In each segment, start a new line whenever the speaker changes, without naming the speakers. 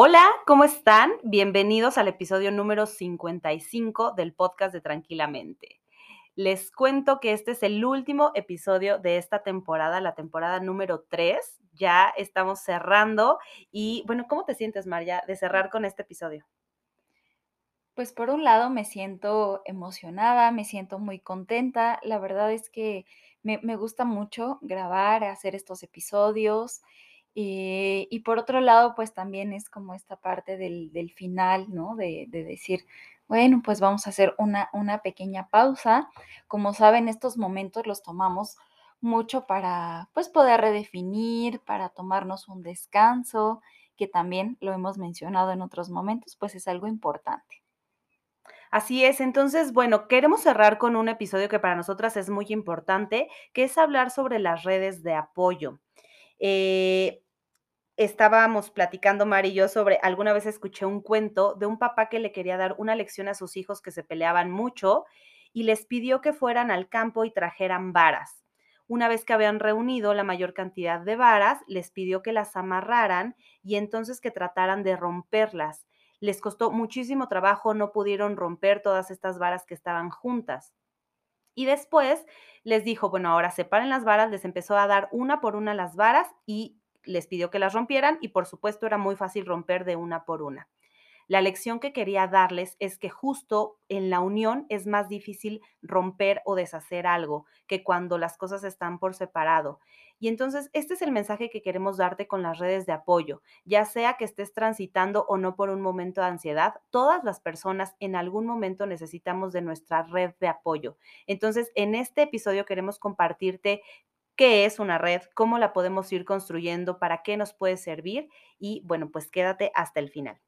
Hola, ¿cómo están? Bienvenidos al episodio número 55 del podcast de Tranquilamente. Les cuento que este es el último episodio de esta temporada, la temporada número 3. Ya estamos cerrando y bueno, ¿cómo te sientes, María, de cerrar con este episodio?
Pues por un lado me siento emocionada, me siento muy contenta. La verdad es que me, me gusta mucho grabar, hacer estos episodios. Eh, y por otro lado, pues también es como esta parte del, final, ¿no? De, decir, bueno, pues vamos a hacer una, una pequeña pausa. Como saben, estos momentos los tomamos mucho para, pues, poder redefinir, para tomarnos un descanso, que también lo hemos mencionado en otros momentos, pues es algo importante.
Así es, entonces, bueno, queremos cerrar con un episodio que para nosotras es muy importante, que es hablar sobre las redes de apoyo. Eh, estábamos platicando Mari y yo sobre, alguna vez escuché un cuento de un papá que le quería dar una lección a sus hijos que se peleaban mucho y les pidió que fueran al campo y trajeran varas. Una vez que habían reunido la mayor cantidad de varas, les pidió que las amarraran y entonces que trataran de romperlas. Les costó muchísimo trabajo, no pudieron romper todas estas varas que estaban juntas. Y después les dijo, bueno, ahora separen las varas, les empezó a dar una por una las varas y les pidió que las rompieran y por supuesto era muy fácil romper de una por una. La lección que quería darles es que justo en la unión es más difícil romper o deshacer algo que cuando las cosas están por separado. Y entonces este es el mensaje que queremos darte con las redes de apoyo, ya sea que estés transitando o no por un momento de ansiedad, todas las personas en algún momento necesitamos de nuestra red de apoyo. Entonces en este episodio queremos compartirte qué es una red, cómo la podemos ir construyendo, para qué nos puede servir y bueno, pues quédate hasta el final.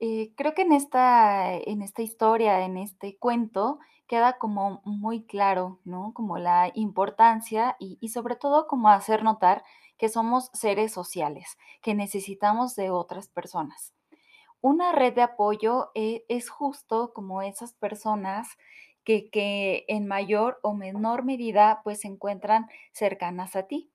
Eh, creo que en esta, en esta historia, en este cuento, queda como muy claro, ¿no? Como la importancia y, y sobre todo como hacer notar que somos seres sociales, que necesitamos de otras personas. Una red de apoyo eh, es justo como esas personas que, en mayor o menor medida pues se encuentran cercanas a ti.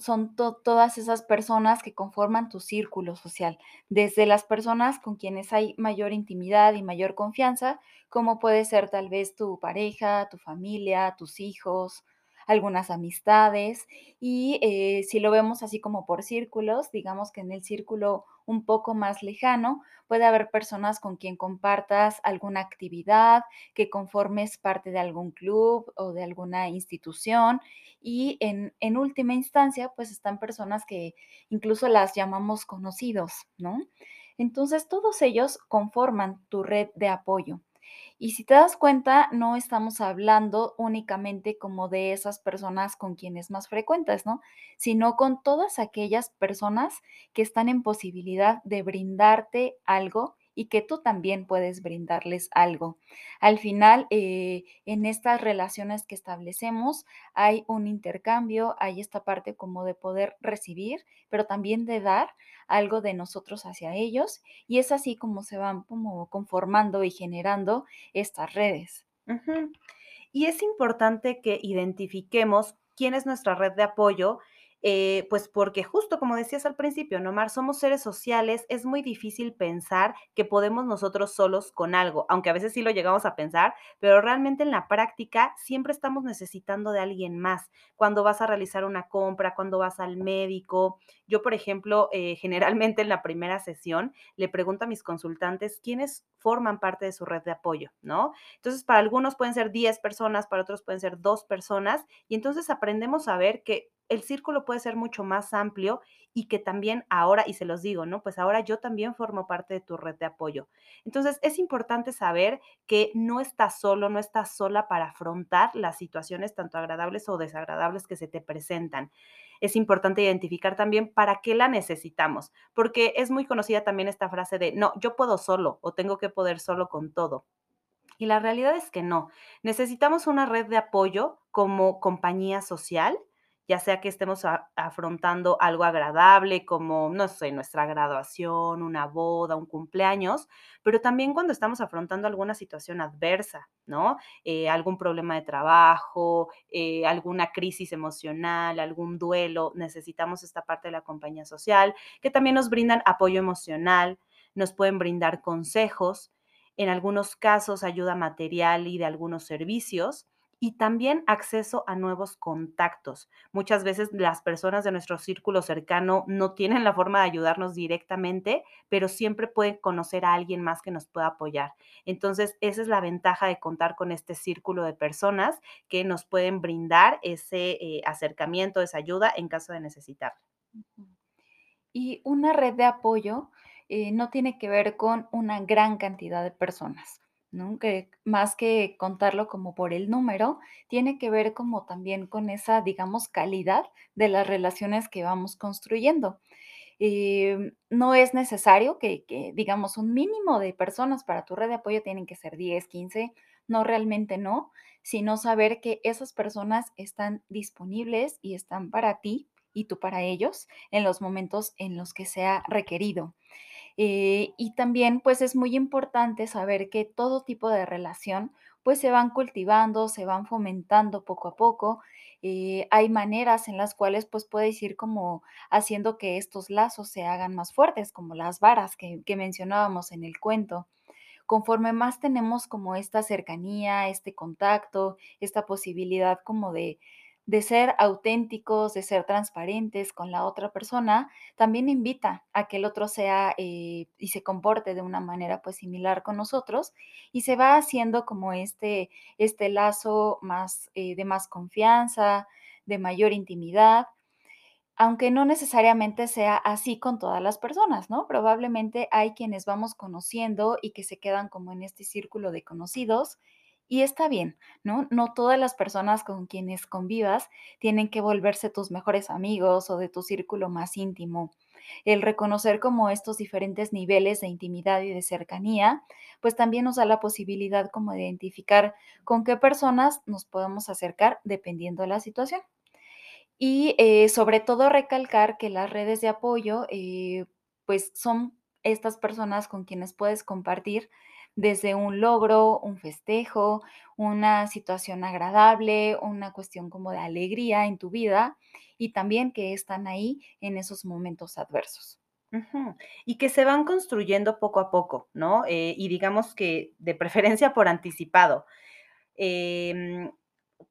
Son todas esas personas que conforman tu círculo social, desde las personas con quienes hay mayor intimidad y mayor confianza, como puede ser tal vez tu pareja, tu familia, tus hijos, algunas amistades y eh, si lo vemos así como por círculos, digamos que en el círculo un poco más lejano puede haber personas con quien compartas alguna actividad, que conformes parte de algún club o de alguna institución y en, en última instancia pues están personas que incluso las llamamos conocidos, ¿no? Entonces todos ellos conforman tu red de apoyo. Y si te das cuenta, no estamos hablando únicamente como de esas personas con quienes más frecuentas, ¿no? Sino con todas aquellas personas que están en posibilidad de brindarte algo y que tú también puedes brindarles algo. Al final, eh, en estas relaciones que establecemos, hay un intercambio, hay esta parte como de poder recibir, pero también de dar algo de nosotros hacia ellos y es así como se van como conformando y generando estas redes.
Y es importante que identifiquemos quién es nuestra red de apoyo eh, pues porque justo como decías al principio, Nomar, somos seres sociales, es muy difícil pensar que podemos nosotros solos con algo, aunque a veces sí lo llegamos a pensar, pero realmente en la práctica siempre estamos necesitando de alguien más. Cuando vas a realizar una compra, cuando vas al médico, yo, por ejemplo, eh, generalmente en la primera sesión le pregunto a mis consultantes quiénes forman parte de su red de apoyo, ¿no? Entonces, para algunos pueden ser 10 personas, para otros pueden ser dos personas, y entonces aprendemos a ver que el círculo puede ser mucho más amplio y que también ahora, y se los digo, ¿no? Pues ahora yo también formo parte de tu red de apoyo. Entonces, es importante saber que no estás solo, no estás sola para afrontar las situaciones tanto agradables o desagradables que se te presentan. Es importante identificar también para qué la necesitamos, porque es muy conocida también esta frase de, no, yo puedo solo o tengo que poder solo con todo. Y la realidad es que no. Necesitamos una red de apoyo como compañía social, ya sea que estemos afrontando algo agradable como, no sé, nuestra graduación, una boda, un cumpleaños, pero también cuando estamos afrontando alguna situación adversa, ¿no? Eh, algún problema de trabajo, eh, alguna crisis emocional, algún duelo, necesitamos esta parte de la compañía social, que también nos brindan apoyo emocional, nos pueden brindar consejos en algunos casos ayuda material y de algunos servicios y también acceso a nuevos contactos. Muchas veces las personas de nuestro círculo cercano no tienen la forma de ayudarnos directamente, pero siempre pueden conocer a alguien más que nos pueda apoyar. Entonces, esa es la ventaja de contar con este círculo de personas que nos pueden brindar ese eh, acercamiento, esa ayuda en caso de necesitarla.
Ujú. Y una red de apoyo, eh, no tiene que ver con una gran cantidad de personas, más que contarlo como por el número, tiene que ver como también con esa, digamos, calidad de las relaciones que vamos construyendo. Em, no es necesario que que, digamos, un mínimo de personas para tu red de apoyo tienen que ser 10, 15, no, realmente no, sino saber que esas personas están disponibles y están para ti y tú para ellos en los momentos en los que sea requerido. Eh, y también, pues, es muy importante saber que todo tipo de relación, pues, se van cultivando, se van fomentando poco a poco. Eh, hay maneras en las cuales, pues, puedes ir como haciendo que estos lazos se hagan más fuertes, como las varas que que mencionábamos en el cuento. Conforme más tenemos como esta cercanía, este contacto, esta posibilidad como de de ser auténticos, de ser transparentes con la otra persona, también invita a que el otro sea, eh, y se comporte de una manera, pues, similar con nosotros, y se va haciendo como este este lazo más, eh, de más confianza, de mayor intimidad. Aunque no necesariamente sea así con todas las personas, ¿no? Probablemente hay quienes vamos conociendo y que se quedan como en este círculo de conocidos, y está bien, ¿no? No todas las personas con quienes convivas tienen que volverse tus mejores amigos o de tu círculo más íntimo. El reconocer como estos diferentes niveles de intimidad y de cercanía, pues también nos da la posibilidad como de identificar con qué personas nos podemos acercar dependiendo de la situación. Y, eh, sobre todo recalcar que las redes de apoyo, eh, pues, son estas personas con quienes puedes compartir desde un logro, un festejo, una situación agradable, una cuestión como de alegría en tu vida, y también que están ahí en esos momentos adversos.
Y que se van construyendo poco a poco, ¿no? Eh, y digamos que de preferencia por anticipado. Em,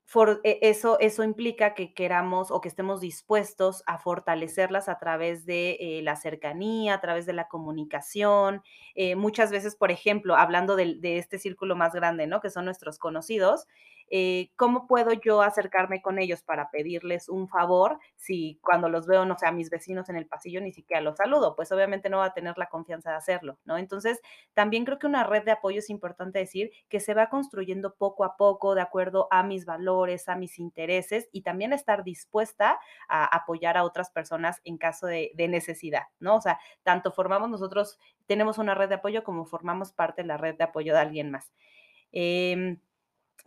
for e eso eso implica que queramos o que estemos dispuestos a fortalecerlas a través de, eh, la cercanía, a través de la comunicación. Eh, muchas veces, por ejemplo, hablando del de este círculo más grande, ¿no? Que son nuestros conocidos, eh, ¿cómo puedo yo acercarme con ellos para pedirles un favor si cuando los veo, no sé, a mis vecinos en el pasillo ni siquiera los saludo? Pues obviamente no va a tener la confianza de hacerlo, ¿no? Entonces, también creo que una red de apoyo es importante decir que se va construyendo poco a poco de acuerdo a mis valores, a mis intereses y también estar dispuesta a apoyar a otras personas en caso de, necesidad, ¿no? O sea, tanto formamos nosotros, tenemos una red de apoyo como formamos parte de la red de apoyo de alguien más. Em,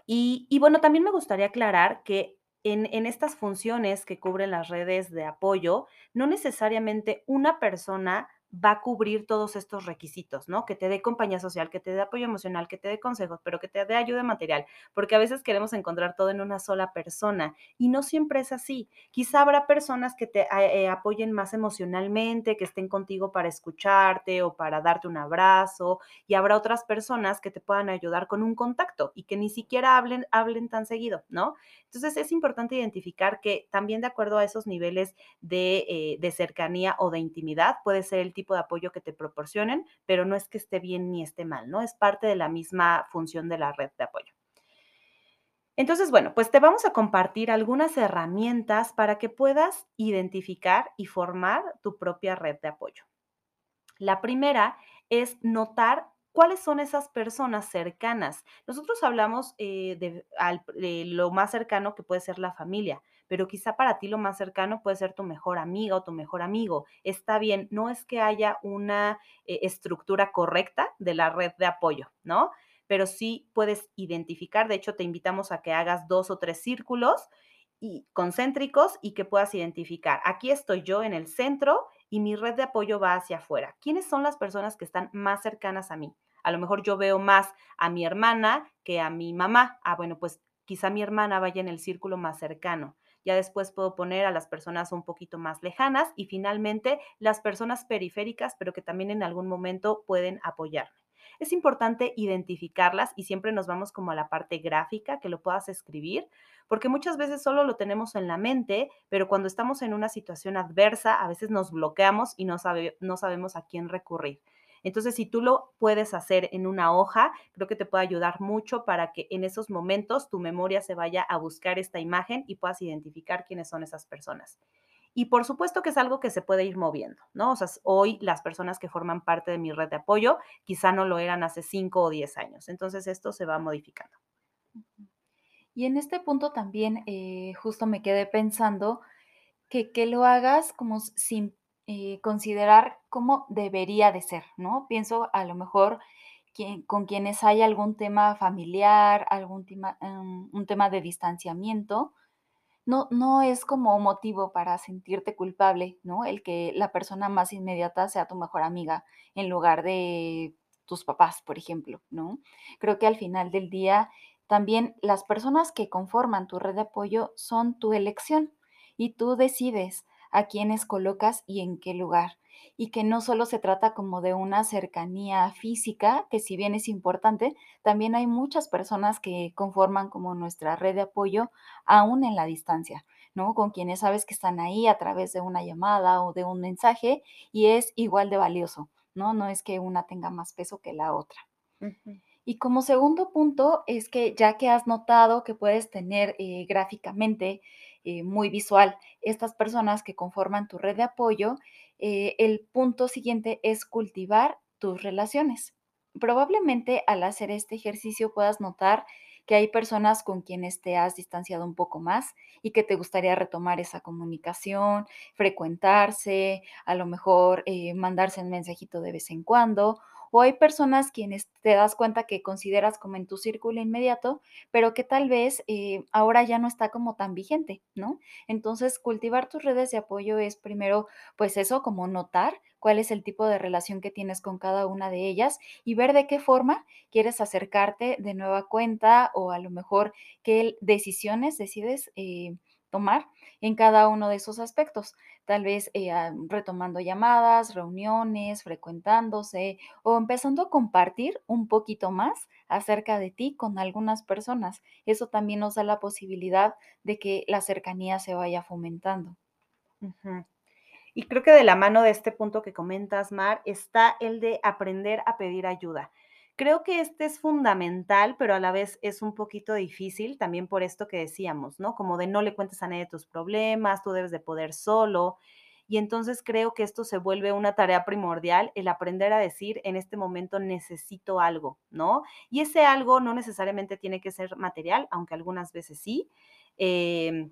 y y bueno, también me gustaría aclarar que en en estas funciones que cubren las redes de apoyo, no necesariamente una persona va a cubrir todos estos requisitos, ¿no? Que te dé compañía social, que te dé apoyo emocional, que te dé consejos, pero que te dé ayuda material, porque a veces queremos encontrar todo en una sola persona y no siempre es así. Quizá habrá personas que te a eh, apoyen más emocionalmente, que estén contigo para escucharte o para darte un abrazo, y habrá otras personas que te puedan ayudar con un contacto y que ni siquiera hablen hablen tan seguido, ¿no? Entonces, es importante identificar que también de acuerdo a esos niveles de, eh, de cercanía o de intimidad, puede ser el tipo de apoyo que te proporcionen, pero no es que esté bien ni esté mal, ¿no? Es parte de la misma función de la red de apoyo. Entonces, bueno, pues te vamos a compartir algunas herramientas para que puedas identificar y formar tu propia red de apoyo. La primera es notar cuáles son esas personas cercanas. Nosotros hablamos eh, de, lo más cercano que puede ser la familia, pero quizá para ti lo más cercano puede ser tu mejor amiga o tu mejor amigo. Está bien, no es que haya una eh, estructura correcta de la red de apoyo, ¿no? Pero sí puedes identificar, de hecho te invitamos a que hagas dos o tres círculos y concéntricos y que puedas identificar. Aquí estoy yo en el centro y mi red de apoyo va hacia afuera. ¿Quiénes son las personas que están más cercanas a mí? A lo mejor yo veo más a mi hermana que a mi mamá. Ah, bueno, pues quizá mi hermana vaya en el círculo más cercano. Ya después puedo poner a las personas un poquito más lejanas y finalmente las personas periféricas, pero que también en algún momento pueden apoyarme. Es importante identificarlas y siempre nos vamos como a la parte gráfica, que lo puedas escribir, porque muchas veces solo lo tenemos en la mente, pero cuando estamos en una situación adversa, a veces nos bloqueamos y no, sabe, no sabemos a quién recurrir. Entonces, si tú lo puedes hacer en una hoja, creo que te puede ayudar mucho para que en esos momentos tu memoria se vaya a buscar esta imagen y puedas identificar quiénes son esas personas. Y por supuesto que es algo que se puede ir moviendo, ¿no? O sea, hoy las personas que forman parte de mi red de apoyo quizá no lo eran hace 5 o 10 años. Entonces, esto se va modificando.
Y en este punto también, eh, justo me quedé pensando que que lo hagas como sin, eh, considerar cómo debería de ser, ¿no? Pienso, a lo mejor, con quienes hay algún tema familiar, algún tema, em, un tema de distanciamiento, no no es como motivo para sentirte culpable, ¿no? El que la persona más inmediata sea tu mejor amiga, en lugar de tus papás, por ejemplo, ¿no? Creo que al final del día, también las personas que conforman tu red de apoyo son tu elección, y tú decides a quiénes colocas y en qué lugar. Y que no solo se trata como de una cercanía física, que si bien es importante, también hay muchas personas que conforman como nuestra red de apoyo aún en la distancia, ¿no? Con quienes sabes que están ahí a través de una llamada o de un mensaje y es igual de valioso, ¿no? No es que una tenga más peso que la otra. Y como segundo punto es que ya que has notado que puedes tener eh, gráficamente eh, muy visual estas personas que conforman tu red de apoyo, eh, el punto siguiente es cultivar tus relaciones. Probablemente al hacer este ejercicio puedas notar que hay personas con quienes te has distanciado un poco más y que te gustaría retomar esa comunicación, frecuentarse, a lo mejor eh, mandarse un mensajito de vez en cuando o hay personas quienes te das cuenta que consideras como en tu círculo inmediato, pero que tal vez, eh, ahora ya no está como tan vigente, ¿no? Entonces, cultivar tus redes de apoyo es primero, pues eso, como notar cuál es el tipo de relación que tienes con cada una de ellas y ver de qué forma quieres acercarte de nueva cuenta o a lo mejor qué decisiones decides, eh, tomar en cada uno de esos aspectos. Tal vez, eh, ah, retomando llamadas, reuniones, frecuentándose o empezando a compartir un poquito más acerca de ti con algunas personas. Eso también nos da la posibilidad de que la cercanía se vaya fomentando.
Y creo que de la mano de este punto que comentas, Mar, está el de aprender a pedir ayuda. Creo que este es fundamental, pero a la vez es un poquito difícil, también por esto que decíamos, ¿no? Como de no le cuentes a nadie tus problemas, tú debes de poder solo. Y entonces creo que esto se vuelve una tarea primordial, el aprender a decir en este momento necesito algo, ¿no? Y ese algo no necesariamente tiene que ser material, aunque algunas veces sí. Em,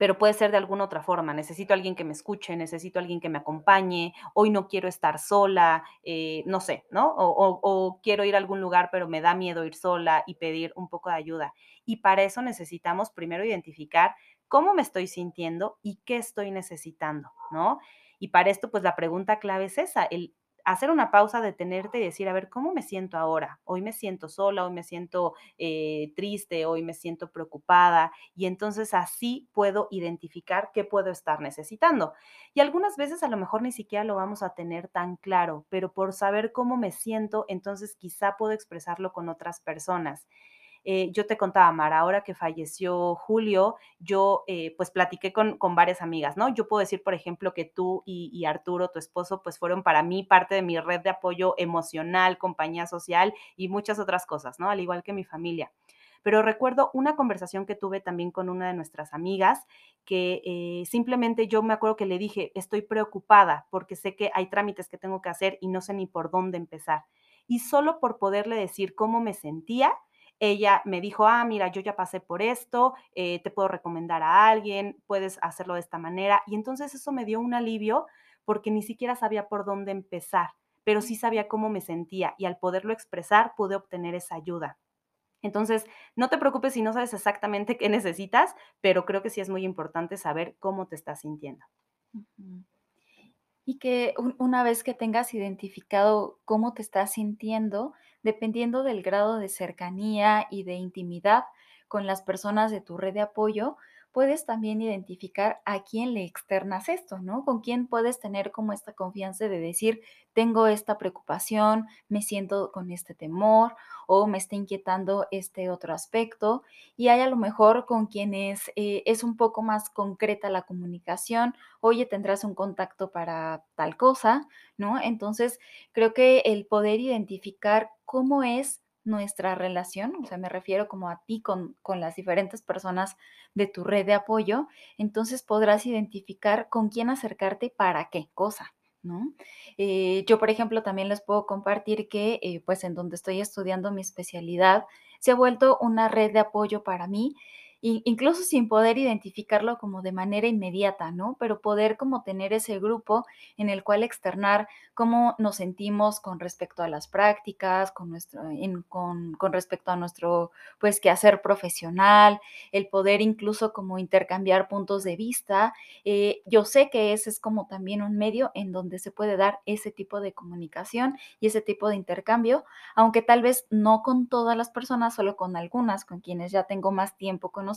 pero puede ser de alguna otra forma. Necesito alguien que me escuche, necesito a alguien que me acompañe, hoy no quiero estar sola, eh, no sé, ¿no? O, o- o quiero ir a algún lugar, pero me da miedo ir sola y pedir un poco de ayuda. Y para eso necesitamos primero identificar cómo me estoy sintiendo y qué estoy necesitando, ¿no? Y para esto, pues la pregunta clave es esa, el hacer una pausa, detenerte y decir, a ver, ¿cómo me siento ahora? Hoy me siento sola, hoy me siento eh, triste, hoy me siento preocupada y entonces así puedo identificar qué puedo estar necesitando. Y algunas veces a lo mejor ni siquiera lo vamos a tener tan claro, pero por saber cómo me siento, entonces quizá puedo expresarlo con otras personas. Eh, yo te contaba, Mara, ahora que falleció Julio, yo eh, pues platiqué con, con varias amigas, ¿no? Yo puedo decir, por ejemplo, que tú y, Arturo, tu esposo, pues fueron para mí parte de mi red de apoyo emocional, compañía social y muchas otras cosas, ¿no? Al igual que mi familia. pero recuerdo una conversación que tuve también con una de nuestras amigas que eh, simplemente yo me acuerdo que le dije, estoy preocupada porque sé que hay trámites que tengo que hacer y no sé ni por dónde empezar. Y solo por poderle decir cómo me sentía, ella me dijo, ah, mira, yo ya pasé por esto, eh, te puedo recomendar a alguien, puedes hacerlo de esta manera. Y entonces eso me dio un alivio porque ni siquiera sabía por dónde empezar, pero sí sabía cómo me sentía y al poderlo expresar pude obtener esa ayuda. Entonces, no te preocupes si no sabes exactamente qué necesitas, pero creo que sí es muy importante saber cómo te estás sintiendo.
Y que una vez que tengas identificado cómo te estás sintiendo, dependiendo del grado de cercanía y de intimidad con las personas de tu red de apoyo, puedes también identificar a quién le externas esto, ¿no? Con quién puedes tener como esta confianza de decir, tengo esta preocupación, me siento con este temor o me está inquietando este otro aspecto. Y hay a lo mejor con quienes eh, es un poco más concreta la comunicación, oye, tendrás un contacto para tal cosa, ¿no? Entonces, creo que el poder identificar cómo es nuestra relación, o sea, me refiero como a ti con, con, las diferentes personas de tu red de apoyo, entonces podrás identificar con quién acercarte y para qué cosa, ¿no? Eh, yo, por ejemplo, también les puedo compartir que, eh, pues, en donde estoy estudiando mi especialidad, se ha vuelto una red de apoyo para mí incluso sin poder identificarlo como de manera inmediata, ¿no? Pero poder como tener ese grupo en el cual externar cómo nos sentimos con respecto a las prácticas, con, nuestro, con, con, respecto a nuestro, pues, quehacer profesional, el poder incluso como intercambiar puntos de vista. Eh, yo sé que ese es como también un medio en donde se puede dar ese tipo de comunicación y ese tipo de intercambio, aunque tal vez no con todas las personas, solo con algunas, con quienes ya tengo más tiempo con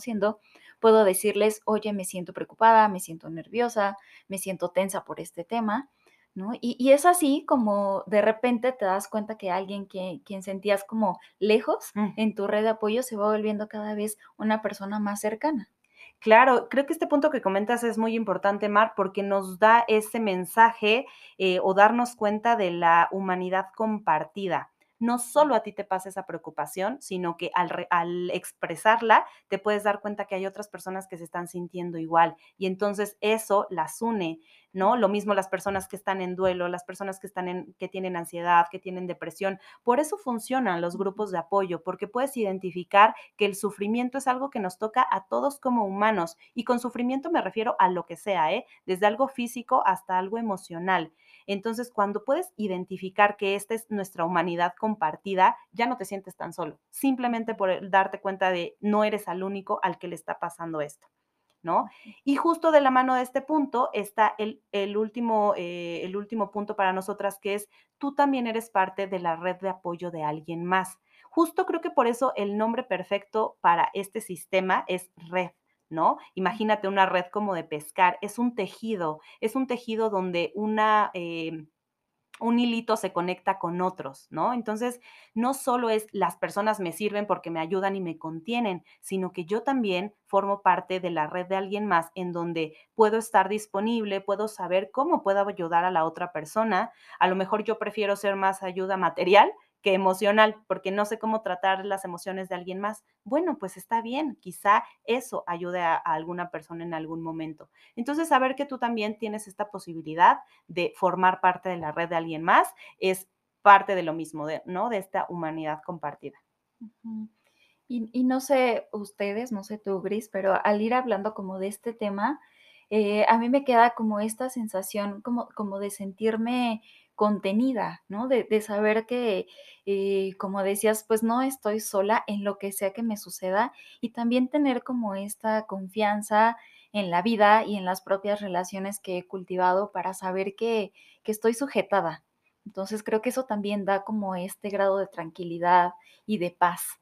puedo decirles, oye, me siento preocupada, me siento nerviosa, me siento tensa por este tema, ¿no? Y, es así como de repente te das cuenta que alguien que, quien sentías como lejos mm. en tu red de apoyo se va volviendo cada vez una persona más cercana.
Claro, creo que este punto que comentas es muy importante, Mar, porque nos da ese mensaje eh, o darnos cuenta de la humanidad compartida no solo a ti te pasa esa preocupación, sino que al, expresarla te puedes dar cuenta que hay otras personas que se están sintiendo igual y entonces eso las une, ¿no? Lo mismo las personas que están en duelo, las personas que están en que tienen ansiedad, que tienen depresión. Por eso funcionan los grupos de apoyo, porque puedes identificar que el sufrimiento es algo que nos toca a todos como humanos y con sufrimiento me refiero a lo que sea, ¿eh? Desde algo físico hasta algo emocional. Entonces, cuando puedes identificar que esta es nuestra humanidad compartida, ya no te sientes tan solo, simplemente por darte cuenta de no eres al único al que le está pasando esto. ¿No? Y justo de la mano de este punto está el, último, eh, el último punto para nosotras, que es tú también eres parte de la red de apoyo de alguien más. Justo creo que por eso el nombre perfecto para este sistema es red. ¿No? Imagínate una red como de pescar, es un tejido, es un tejido donde una... Eh, un hilito se conecta con otros, ¿no? Entonces, no solo es las personas me sirven porque me ayudan y me contienen, sino que yo también formo parte de la red de alguien más en donde puedo estar disponible, puedo saber cómo puedo ayudar a la otra persona. A lo mejor yo prefiero ser más ayuda material, que emocional, porque no sé cómo tratar las emociones de alguien más. Bueno, pues está bien, quizá eso ayude a, alguna persona en algún momento. Entonces, saber que tú también tienes esta posibilidad de formar parte de la red de alguien más es parte de lo mismo, ¿no? De esta humanidad compartida.
y, no sé ustedes, no sé tú, Gris, pero al ir hablando como de este tema, eh, a mí me queda como esta sensación como, como de sentirme contenida, ¿no? De, saber que, eh, como decías, pues no estoy sola en lo que sea que me suceda y también tener como esta confianza en la vida y en las propias relaciones que he cultivado para saber que, estoy sujetada. Entonces creo que eso también da como este grado de tranquilidad y de paz.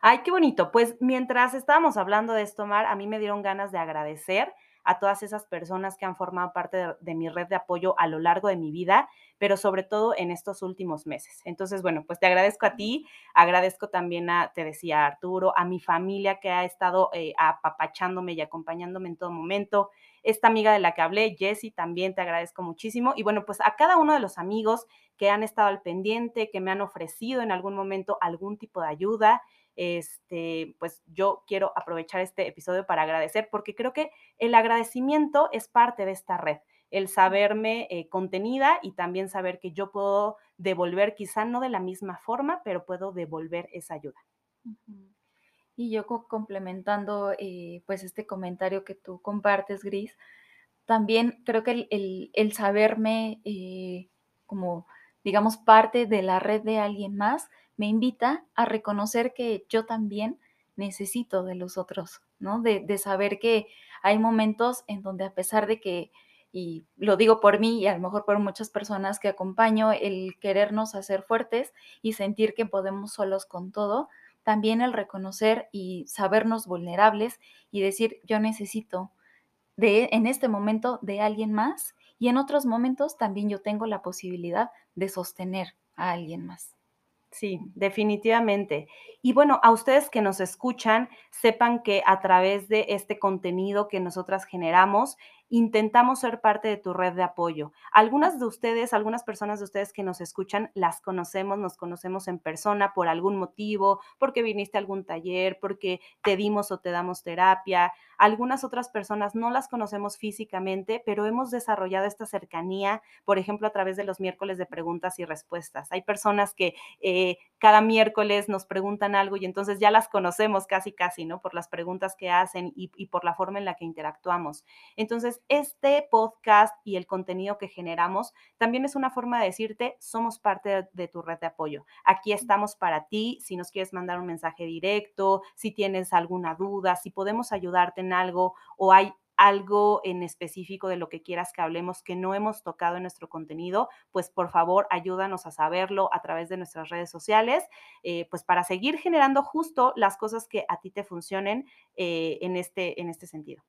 Ay, qué bonito. Pues mientras estábamos hablando de esto, Mar, a mí me dieron ganas de agradecer a todas esas personas que han formado parte de, mi red de apoyo a lo largo de mi vida, pero sobre todo en estos últimos meses. Entonces, bueno, pues te agradezco a ti, agradezco también a, te decía Arturo, a mi familia que ha estado eh, apapachándome y acompañándome en todo momento, esta amiga de la que hablé, Jessie, también te agradezco muchísimo. Y bueno, pues a cada uno de los amigos que han estado al pendiente, que me han ofrecido en algún momento algún tipo de ayuda, este, pues yo quiero aprovechar este episodio para agradecer porque creo que el agradecimiento es parte de esta red el saberme eh, contenida y también saber que yo puedo devolver, quizá no de la misma forma, pero puedo devolver esa ayuda.
Y yo complementando eh, pues este comentario que tú compartes, Gris, también creo que el, saberme eh, como, digamos, parte de la red de alguien más, me invita a reconocer que yo también necesito de los otros, ¿no? De, saber que hay momentos en donde a pesar de que y lo digo por mí y a lo mejor por muchas personas que acompaño, el querernos hacer fuertes y sentir que podemos solos con todo, también el reconocer y sabernos vulnerables y decir yo necesito de en este momento de alguien más y en otros momentos también yo tengo la posibilidad de sostener a alguien más.
Sí, definitivamente. Y bueno, a ustedes que nos escuchan, sepan que a través de este contenido que nosotras generamos, intentamos ser parte de tu red de apoyo. Algunas de ustedes, algunas personas de ustedes que nos escuchan, las conocemos, nos conocemos en persona por algún motivo, porque viniste a algún taller, porque te dimos o te damos terapia. Algunas otras personas no las conocemos físicamente, pero hemos desarrollado esta cercanía, por ejemplo, a través de los miércoles de preguntas y respuestas. Hay personas que eh, cada miércoles nos preguntan algo y entonces ya las conocemos casi, casi, ¿no? Por las preguntas que hacen y, y por la forma en la que interactuamos. Entonces, este podcast y el contenido que generamos también es una forma de decirte, somos parte de, tu red de apoyo. Aquí estamos para ti, si nos quieres mandar un mensaje directo, si tienes alguna duda, si podemos ayudarte en algo o hay algo en específico de lo que quieras que hablemos que no hemos tocado en nuestro contenido, pues por favor ayúdanos a saberlo a través de nuestras redes sociales, eh, pues para seguir generando justo las cosas que a ti te funcionen eh, en, este, en este sentido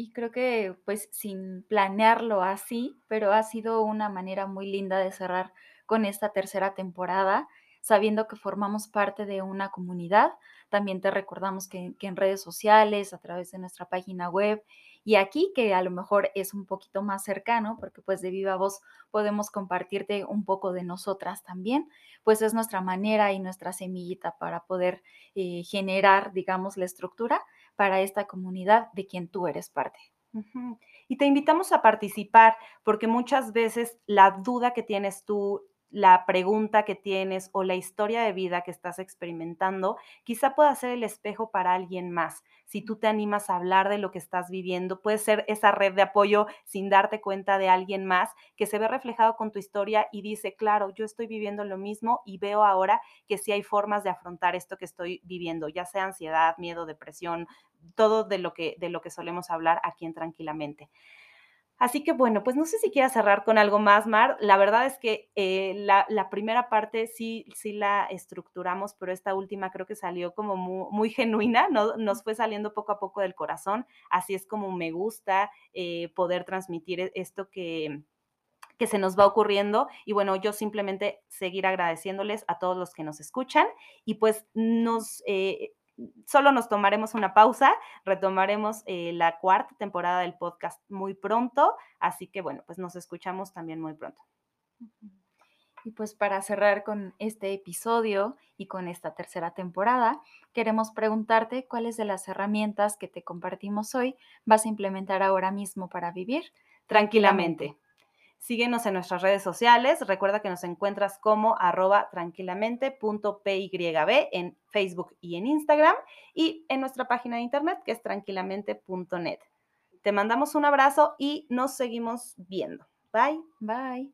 y creo que pues sin planearlo así, pero ha sido una manera muy linda de cerrar con esta tercera temporada, sabiendo que formamos parte de una comunidad. También te recordamos que, en redes sociales, a través de nuestra página web y aquí que a lo mejor es un poquito más cercano, porque pues de viva voz podemos compartirte un poco de nosotras también, pues es nuestra manera y nuestra semillita para poder eh, generar, digamos, la estructura para esta comunidad de quien tú eres parte.
Y te invitamos a participar porque muchas veces la duda que tienes tú, la pregunta que tienes o la historia de vida que estás experimentando, quizá pueda ser el espejo para alguien más. Si tú te animas a hablar de lo que estás viviendo, puede ser esa red de apoyo sin darte cuenta de alguien más que se ve reflejado con tu historia y dice, claro, yo estoy viviendo lo mismo y veo ahora que sí hay formas de afrontar esto que estoy viviendo, ya sea ansiedad, miedo, depresión, todo de lo que, de lo que solemos hablar aquí en Tranquilamente. Así que bueno, pues no sé si quieras cerrar con algo más, Mar. La verdad es que eh, la, primera parte sí, sí la estructuramos, pero esta última creo que salió como muy, genuina, ¿no? nos fue saliendo poco a poco del corazón. Así es como me gusta eh, poder transmitir e, esto que, que se nos va ocurriendo. Y bueno, yo simplemente seguir agradeciéndoles a todos los que nos escuchan y pues nos... Eh, solo nos tomaremos una pausa, retomaremos eh, la cuarta temporada del podcast muy pronto, así que bueno, pues nos escuchamos también muy pronto.
Y pues para cerrar con este episodio y con esta tercera temporada, queremos preguntarte cuáles de las herramientas que te compartimos hoy vas a implementar ahora mismo para vivir
tranquilamente. Síguenos en nuestras redes sociales. Recuerda que nos encuentras como arroba tranquilamente.pyb en Facebook y en Instagram y en nuestra página de internet que es tranquilamente.net. Te mandamos un abrazo y nos seguimos viendo. Bye.
Bye.